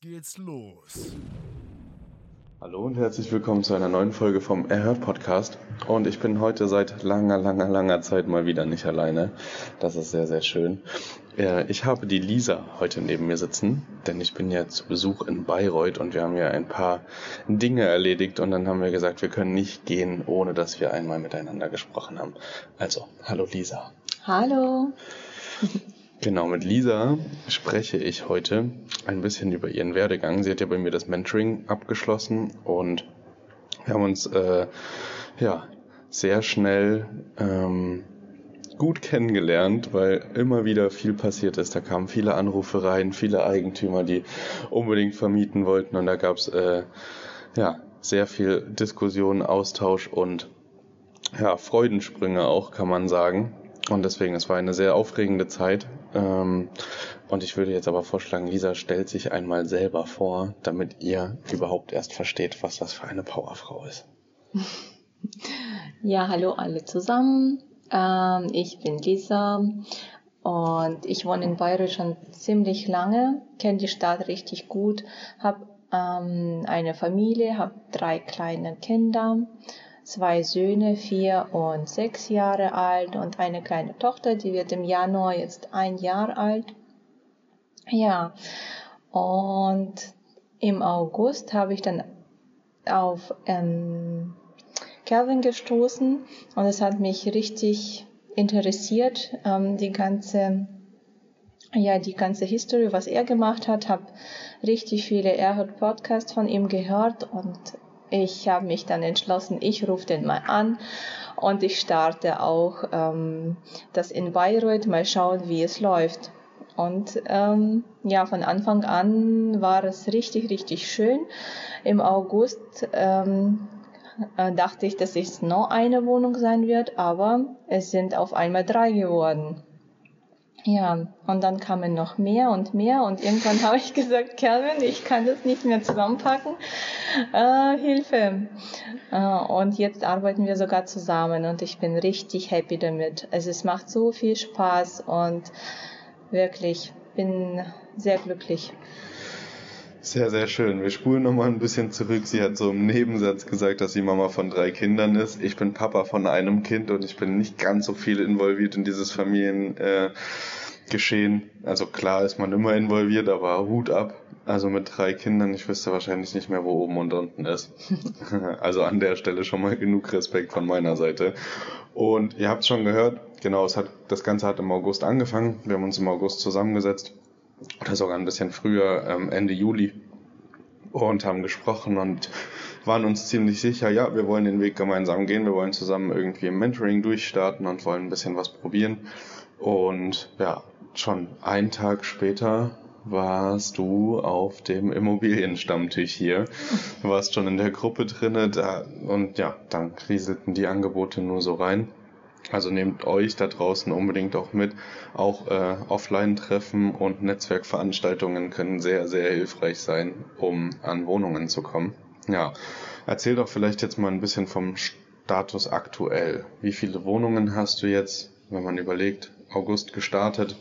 geht's los. Hallo und herzlich willkommen zu einer neuen Folge vom Erhört Podcast. Und ich bin heute seit langer, langer, langer Zeit mal wieder nicht alleine. Das ist sehr, sehr schön. Ich habe die Lisa heute neben mir sitzen, denn ich bin ja zu Besuch in Bayreuth und wir haben ja ein paar Dinge erledigt und dann haben wir gesagt, wir können nicht gehen, ohne dass wir einmal miteinander gesprochen haben. Also, hallo Lisa. Hallo. Genau, mit Lisa spreche ich heute ein bisschen über ihren Werdegang. Sie hat ja bei mir das Mentoring abgeschlossen und wir haben uns äh, ja sehr schnell ähm, gut kennengelernt, weil immer wieder viel passiert ist. Da kamen viele Anrufe rein, viele Eigentümer, die unbedingt vermieten wollten und da gab es äh, ja sehr viel Diskussion, Austausch und ja Freudensprünge auch, kann man sagen. Und deswegen, es war eine sehr aufregende Zeit. Ähm, und ich würde jetzt aber vorschlagen, Lisa stellt sich einmal selber vor, damit ihr überhaupt erst versteht, was das für eine Powerfrau ist. Ja, hallo alle zusammen. Ähm, ich bin Lisa und ich wohne in Bayreuth schon ziemlich lange, kenne die Stadt richtig gut, habe ähm, eine Familie, habe drei kleine Kinder zwei Söhne, vier und sechs Jahre alt und eine kleine Tochter, die wird im Januar jetzt ein Jahr alt. Ja, und im August habe ich dann auf ähm, Calvin gestoßen und es hat mich richtig interessiert, ähm, die ganze ja, die ganze History, was er gemacht hat, habe richtig viele Erhard Podcasts von ihm gehört und ich habe mich dann entschlossen, ich rufe den mal an und ich starte auch ähm, das in Bayreuth, mal schauen, wie es läuft. Und ähm, ja, von Anfang an war es richtig, richtig schön. Im August ähm, äh, dachte ich, dass es noch eine Wohnung sein wird, aber es sind auf einmal drei geworden. Ja, und dann kamen noch mehr und mehr und irgendwann habe ich gesagt, Calvin, ich kann das nicht mehr zusammenpacken. Äh, Hilfe. Äh, und jetzt arbeiten wir sogar zusammen und ich bin richtig happy damit. Also es macht so viel Spaß und wirklich bin sehr glücklich. Sehr, sehr schön. Wir spulen nochmal ein bisschen zurück. Sie hat so im Nebensatz gesagt, dass sie Mama von drei Kindern ist. Ich bin Papa von einem Kind und ich bin nicht ganz so viel involviert in dieses Familiengeschehen. Äh, also klar ist man immer involviert, aber Hut ab. Also mit drei Kindern, ich wüsste wahrscheinlich nicht mehr, wo oben und unten ist. also an der Stelle schon mal genug Respekt von meiner Seite. Und ihr habt schon gehört, genau, es hat, das Ganze hat im August angefangen. Wir haben uns im August zusammengesetzt oder sogar ein bisschen früher, ähm, Ende Juli, und haben gesprochen und waren uns ziemlich sicher, ja, wir wollen den Weg gemeinsam gehen, wir wollen zusammen irgendwie im Mentoring durchstarten und wollen ein bisschen was probieren. Und ja, schon einen Tag später warst du auf dem Immobilienstammtisch hier. Warst schon in der Gruppe drinne da, und ja, dann kriselten die Angebote nur so rein. Also nehmt euch da draußen unbedingt auch mit. Auch äh, Offline-Treffen und Netzwerkveranstaltungen können sehr, sehr hilfreich sein, um an Wohnungen zu kommen. Ja, erzähl doch vielleicht jetzt mal ein bisschen vom Status aktuell. Wie viele Wohnungen hast du jetzt, wenn man überlegt, August gestartet?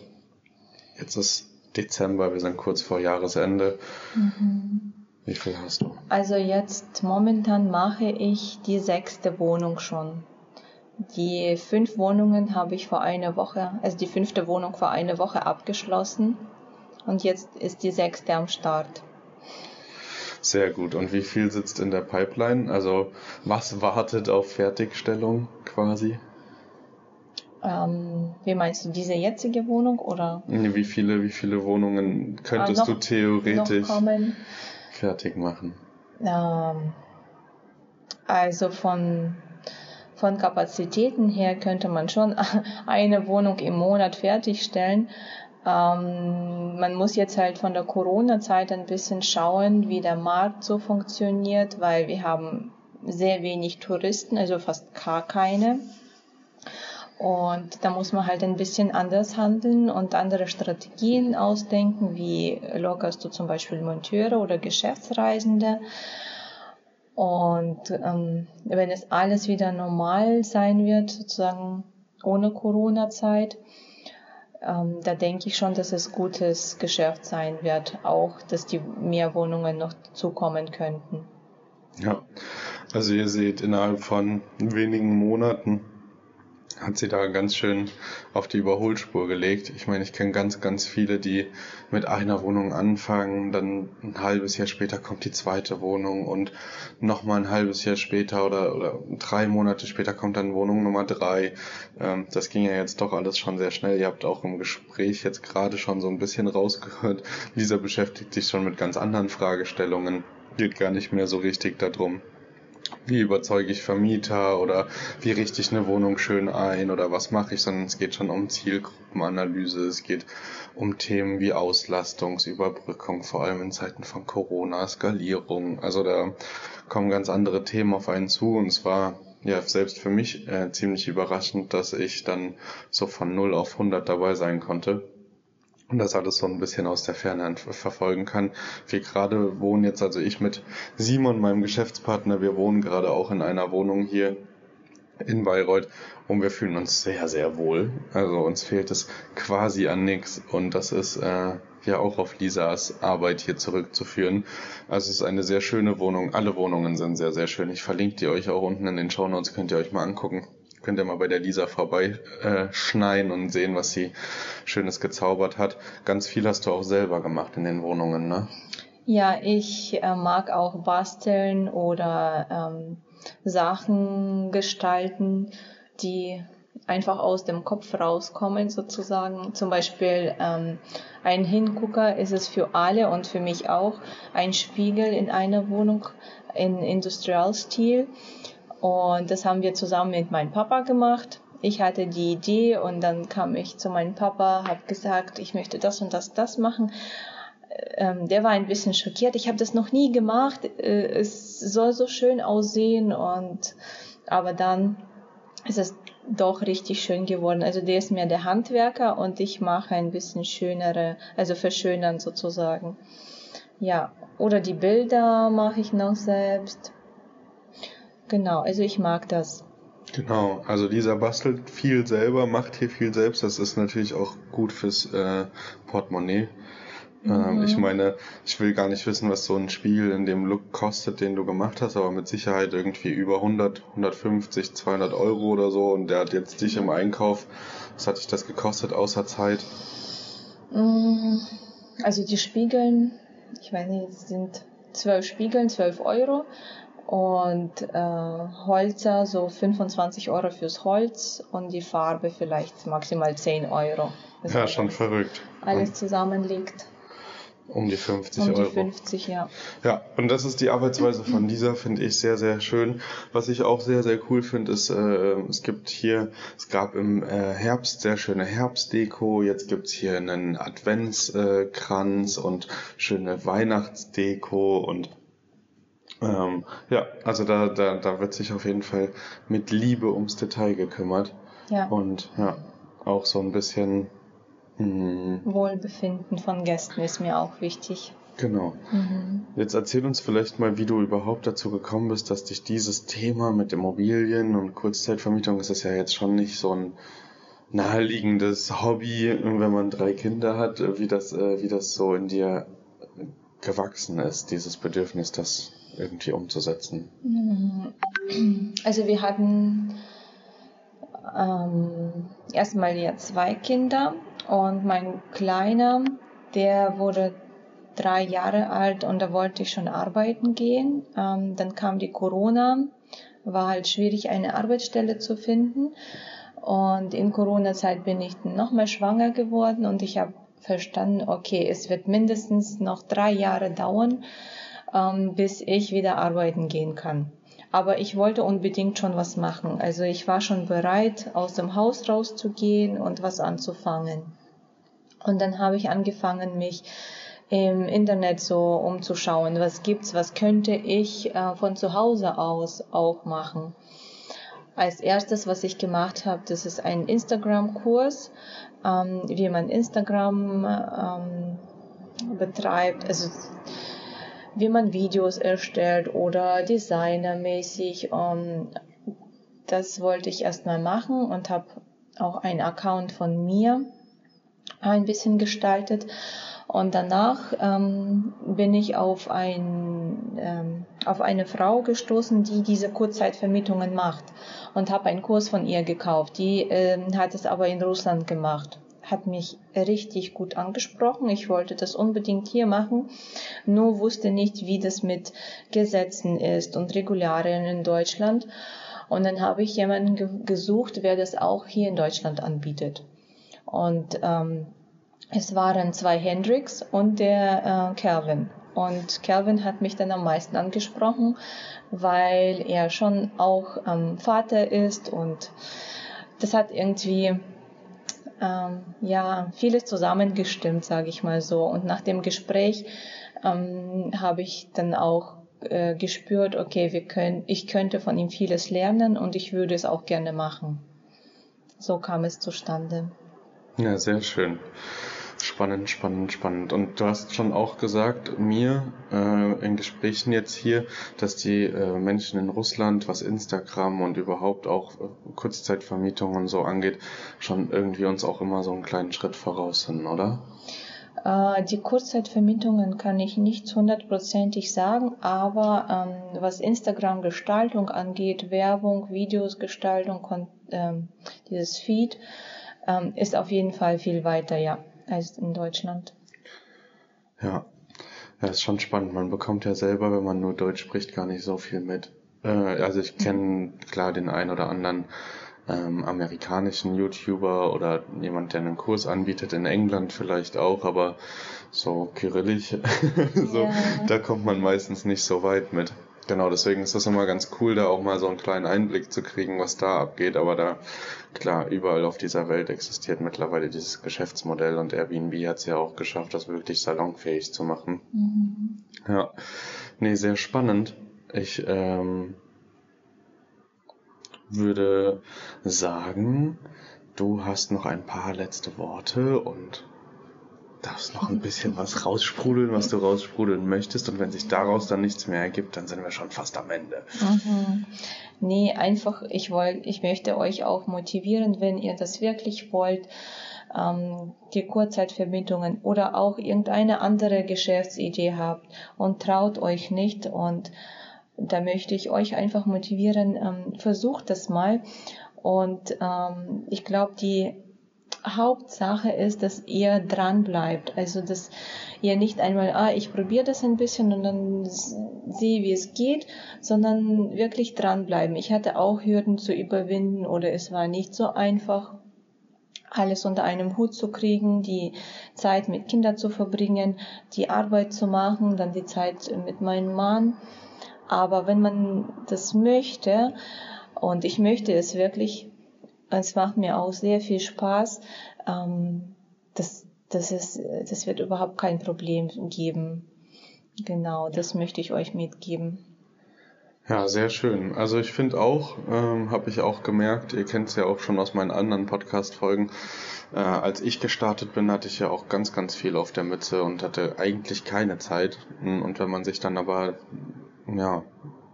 Jetzt ist Dezember, wir sind kurz vor Jahresende. Mhm. Wie viel hast du? Also jetzt momentan mache ich die sechste Wohnung schon. Die fünf Wohnungen habe ich vor einer Woche, also die fünfte Wohnung vor einer Woche abgeschlossen und jetzt ist die sechste am Start. Sehr gut. Und wie viel sitzt in der Pipeline? Also was wartet auf Fertigstellung quasi? Ähm, wie meinst du, diese jetzige Wohnung oder? Wie viele, wie viele Wohnungen könntest ah, noch, du theoretisch fertig machen? Ähm, also von von Kapazitäten her könnte man schon eine Wohnung im Monat fertigstellen. Ähm, man muss jetzt halt von der Corona-Zeit ein bisschen schauen, wie der Markt so funktioniert, weil wir haben sehr wenig Touristen, also fast gar keine. Und da muss man halt ein bisschen anders handeln und andere Strategien ausdenken, wie lockerst du zum Beispiel Monteure oder Geschäftsreisende. Und ähm, wenn es alles wieder normal sein wird, sozusagen ohne Corona-Zeit, ähm, da denke ich schon, dass es gutes Geschäft sein wird, auch dass die mehr Wohnungen noch zukommen könnten. Ja, also ihr seht, innerhalb von wenigen Monaten hat sie da ganz schön auf die Überholspur gelegt. Ich meine, ich kenne ganz, ganz viele, die mit einer Wohnung anfangen, dann ein halbes Jahr später kommt die zweite Wohnung und nochmal ein halbes Jahr später oder, oder drei Monate später kommt dann Wohnung Nummer drei. Ähm, das ging ja jetzt doch alles schon sehr schnell. Ihr habt auch im Gespräch jetzt gerade schon so ein bisschen rausgehört. Lisa beschäftigt sich schon mit ganz anderen Fragestellungen. Geht gar nicht mehr so richtig darum, wie überzeuge ich Vermieter oder wie richte ich eine Wohnung schön ein oder was mache ich, sondern es geht schon um Zielgruppenanalyse, es geht um Themen wie Auslastungsüberbrückung, vor allem in Zeiten von Corona, Skalierung. Also da kommen ganz andere Themen auf einen zu und zwar ja selbst für mich äh, ziemlich überraschend, dass ich dann so von 0 auf 100 dabei sein konnte und das alles so ein bisschen aus der Ferne verfolgen kann. Wir gerade wohnen jetzt, also ich mit Simon, meinem Geschäftspartner, wir wohnen gerade auch in einer Wohnung hier in Bayreuth und wir fühlen uns sehr, sehr wohl. Also uns fehlt es quasi an nichts und das ist äh, ja auch auf Lisas Arbeit hier zurückzuführen. Also es ist eine sehr schöne Wohnung. Alle Wohnungen sind sehr, sehr schön. Ich verlinke die euch auch unten in den Show Notes, könnt ihr euch mal angucken könnt ihr mal bei der Lisa vorbeischneien äh, und sehen, was sie Schönes gezaubert hat. Ganz viel hast du auch selber gemacht in den Wohnungen, ne? Ja, ich äh, mag auch basteln oder ähm, Sachen gestalten, die einfach aus dem Kopf rauskommen sozusagen. Zum Beispiel ähm, ein Hingucker ist es für alle und für mich auch ein Spiegel in einer Wohnung in Industrialstil. Und das haben wir zusammen mit meinem Papa gemacht. Ich hatte die Idee und dann kam ich zu meinem Papa, habe gesagt, ich möchte das und das, das machen. Ähm, der war ein bisschen schockiert. Ich habe das noch nie gemacht. Äh, es soll so schön aussehen und aber dann ist es doch richtig schön geworden. Also der ist mir der Handwerker und ich mache ein bisschen schönere, also verschönern sozusagen. Ja, oder die Bilder mache ich noch selbst. Genau, also ich mag das. Genau, also Lisa bastelt viel selber, macht hier viel selbst. Das ist natürlich auch gut fürs äh, Portemonnaie. Ähm, mhm. ich meine, ich will gar nicht wissen, was so ein Spiegel in dem Look kostet, den du gemacht hast, aber mit Sicherheit irgendwie über 100, 150, 200 Euro oder so. Und der hat jetzt dich im Einkauf. Was hat dich das gekostet außer Zeit? Mm, also die Spiegeln, ich weiß nicht, sind zwölf Spiegeln, zwölf Euro und äh, Holzer so 25 Euro fürs Holz und die Farbe vielleicht maximal 10 Euro. Das ja, schon verrückt. Alles zusammen liegt. Um die 50 um Euro. Um die 50, ja. Ja, und das ist die Arbeitsweise von dieser, finde ich sehr, sehr schön. Was ich auch sehr, sehr cool finde, ist, äh, es gibt hier, es gab im äh, Herbst sehr schöne Herbstdeko, jetzt gibt's hier einen Adventskranz äh, und schöne Weihnachtsdeko und ähm, ja, also da, da, da wird sich auf jeden Fall mit Liebe ums Detail gekümmert. Ja. Und ja, auch so ein bisschen mh, hm, Wohlbefinden von Gästen ist mir auch wichtig. Genau. Mhm. Jetzt erzähl uns vielleicht mal, wie du überhaupt dazu gekommen bist, dass dich dieses Thema mit Immobilien und Kurzzeitvermietung, ist das ja jetzt schon nicht so ein naheliegendes Hobby, wenn man drei Kinder hat, wie das, äh, wie das so in dir gewachsen ist, dieses Bedürfnis, das irgendwie umzusetzen? Also wir hatten ähm, erstmal ja zwei Kinder und mein Kleiner, der wurde drei Jahre alt und da wollte ich schon arbeiten gehen. Ähm, dann kam die Corona, war halt schwierig, eine Arbeitsstelle zu finden. Und in Corona-Zeit bin ich nochmal schwanger geworden und ich habe verstanden, okay, es wird mindestens noch drei Jahre dauern, bis ich wieder arbeiten gehen kann. Aber ich wollte unbedingt schon was machen. Also ich war schon bereit, aus dem Haus rauszugehen und was anzufangen. Und dann habe ich angefangen, mich im Internet so umzuschauen, was gibt's, was könnte ich äh, von zu Hause aus auch machen. Als erstes, was ich gemacht habe, das ist ein Instagram-Kurs, ähm, wie man Instagram ähm, betreibt. Also wie man Videos erstellt oder designermäßig. Um, das wollte ich erstmal machen und habe auch einen Account von mir ein bisschen gestaltet. Und danach ähm, bin ich auf, ein, ähm, auf eine Frau gestoßen, die diese Kurzzeitvermietungen macht und habe einen Kurs von ihr gekauft. Die ähm, hat es aber in Russland gemacht. Hat mich richtig gut angesprochen. Ich wollte das unbedingt hier machen, nur wusste nicht, wie das mit Gesetzen ist und Regularien in Deutschland. Und dann habe ich jemanden ge gesucht, wer das auch hier in Deutschland anbietet. Und ähm, es waren zwei Hendricks und der äh, Calvin. Und Calvin hat mich dann am meisten angesprochen, weil er schon auch ähm, Vater ist und das hat irgendwie ähm, ja vieles zusammengestimmt, sage ich mal so. Und nach dem Gespräch ähm, habe ich dann auch äh, gespürt, okay, wir können, ich könnte von ihm vieles lernen und ich würde es auch gerne machen. So kam es zustande. Ja, sehr schön. Spannend, spannend, spannend. Und du hast schon auch gesagt, mir äh, in Gesprächen jetzt hier, dass die äh, Menschen in Russland, was Instagram und überhaupt auch äh, Kurzzeitvermietung und so angeht, schon irgendwie uns auch immer so einen kleinen Schritt voraus sind, oder? Äh, die Kurzzeitvermietungen kann ich nicht hundertprozentig sagen, aber ähm, was Instagram-Gestaltung angeht, Werbung, Videos, Gestaltung, ähm, dieses Feed, ähm, ist auf jeden Fall viel weiter, ja als in Deutschland. Ja, ja, ist schon spannend. Man bekommt ja selber, wenn man nur Deutsch spricht, gar nicht so viel mit. Äh, also ich kenne klar den einen oder anderen ähm, amerikanischen YouTuber oder jemand, der einen Kurs anbietet in England vielleicht auch, aber so kyrillisch, so, ja. da kommt man meistens nicht so weit mit. Genau, deswegen ist das immer ganz cool, da auch mal so einen kleinen Einblick zu kriegen, was da abgeht. Aber da, klar, überall auf dieser Welt existiert mittlerweile dieses Geschäftsmodell und Airbnb hat es ja auch geschafft, das wirklich salonfähig zu machen. Mhm. Ja, nee, sehr spannend. Ich ähm, würde sagen, du hast noch ein paar letzte Worte und darfst noch ein bisschen was raussprudeln, was du raussprudeln möchtest. Und wenn sich daraus dann nichts mehr ergibt, dann sind wir schon fast am Ende. Mhm. Nee, einfach, ich wollte, ich möchte euch auch motivieren, wenn ihr das wirklich wollt, ähm, die Kurzzeitvermietungen oder auch irgendeine andere Geschäftsidee habt und traut euch nicht und da möchte ich euch einfach motivieren, ähm, versucht das mal. Und ähm, ich glaube, die Hauptsache ist, dass ihr dran bleibt. Also, dass ihr nicht einmal, ah, ich probiere das ein bisschen und dann sehe, wie es geht, sondern wirklich dranbleiben. Ich hatte auch Hürden zu überwinden oder es war nicht so einfach, alles unter einem Hut zu kriegen, die Zeit mit Kindern zu verbringen, die Arbeit zu machen, dann die Zeit mit meinem Mann. Aber wenn man das möchte, und ich möchte es wirklich, es macht mir auch sehr viel Spaß. Ähm, das, das, ist, das wird überhaupt kein Problem geben. Genau, das möchte ich euch mitgeben. Ja, sehr schön. Also ich finde auch, ähm, habe ich auch gemerkt, ihr kennt es ja auch schon aus meinen anderen Podcast-Folgen, äh, als ich gestartet bin, hatte ich ja auch ganz, ganz viel auf der Mütze und hatte eigentlich keine Zeit. Und wenn man sich dann aber ja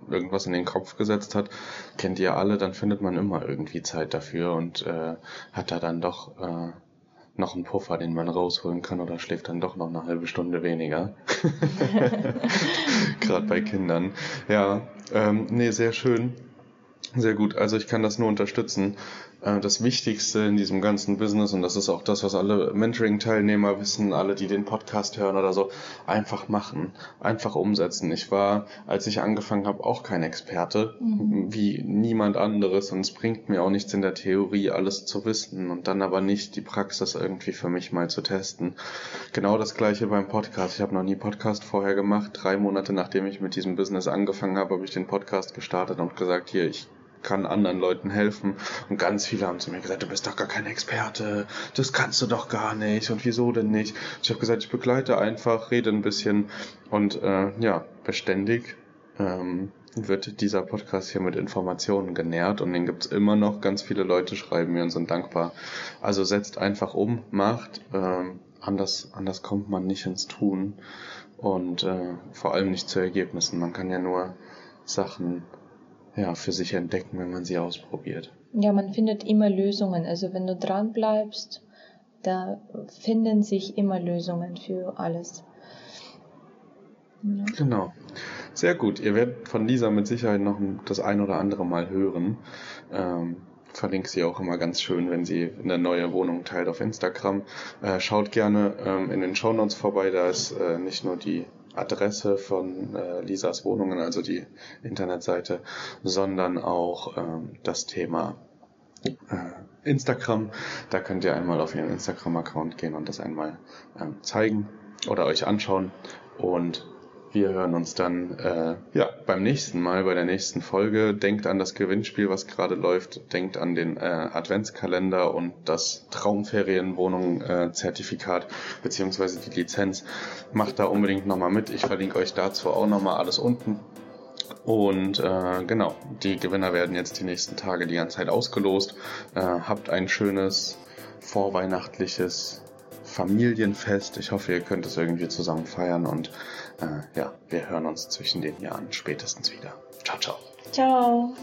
irgendwas in den Kopf gesetzt hat, kennt ihr alle, dann findet man immer irgendwie Zeit dafür und äh, hat da dann doch äh, noch einen Puffer, den man rausholen kann oder schläft dann doch noch eine halbe Stunde weniger. Gerade bei Kindern. Ja, ähm, nee, sehr schön. Sehr gut. Also ich kann das nur unterstützen. Äh, das Wichtigste in diesem ganzen Business, und das ist auch das, was alle Mentoring-Teilnehmer wissen, alle, die den Podcast hören oder so, einfach machen, einfach umsetzen. Ich war, als ich angefangen habe, auch kein Experte, mhm. wie niemand anderes, und es bringt mir auch nichts in der Theorie, alles zu wissen und dann aber nicht die Praxis irgendwie für mich mal zu testen. Genau das gleiche beim Podcast. Ich habe noch nie Podcast vorher gemacht. Drei Monate nachdem ich mit diesem Business angefangen habe, habe ich den Podcast gestartet und gesagt, hier, ich kann anderen Leuten helfen. Und ganz viele haben zu mir gesagt, du bist doch gar kein Experte, das kannst du doch gar nicht und wieso denn nicht. Ich habe gesagt, ich begleite einfach, rede ein bisschen und äh, ja, beständig ähm, wird dieser Podcast hier mit Informationen genährt und den gibt's immer noch. Ganz viele Leute schreiben mir und sind dankbar. Also setzt einfach um, macht. Ähm, anders, anders kommt man nicht ins Tun und äh, vor allem nicht zu Ergebnissen. Man kann ja nur Sachen ja, für sich entdecken, wenn man sie ausprobiert. Ja, man findet immer Lösungen. Also wenn du dran bleibst, da finden sich immer Lösungen für alles. Ja. Genau. Sehr gut. Ihr werdet von Lisa mit Sicherheit noch das ein oder andere Mal hören. Ähm, verlinke sie auch immer ganz schön, wenn sie eine neue Wohnung teilt auf Instagram. Äh, schaut gerne ähm, in den Shownotes vorbei, da ist äh, nicht nur die Adresse von äh, Lisas Wohnungen, also die Internetseite, sondern auch ähm, das Thema äh, Instagram. Da könnt ihr einmal auf ihren Instagram-Account gehen und das einmal ähm, zeigen oder euch anschauen. Und wir hören uns dann äh, ja, beim nächsten Mal, bei der nächsten Folge. Denkt an das Gewinnspiel, was gerade läuft. Denkt an den äh, Adventskalender und das Traumferienwohnung-Zertifikat äh, beziehungsweise die Lizenz. Macht da unbedingt nochmal mit. Ich verlinke euch dazu auch nochmal alles unten. Und äh, genau, die Gewinner werden jetzt die nächsten Tage die ganze Zeit ausgelost. Äh, habt ein schönes vorweihnachtliches Familienfest. Ich hoffe, ihr könnt es irgendwie zusammen feiern und äh, ja, wir hören uns zwischen den Jahren spätestens wieder. Ciao, ciao. Ciao.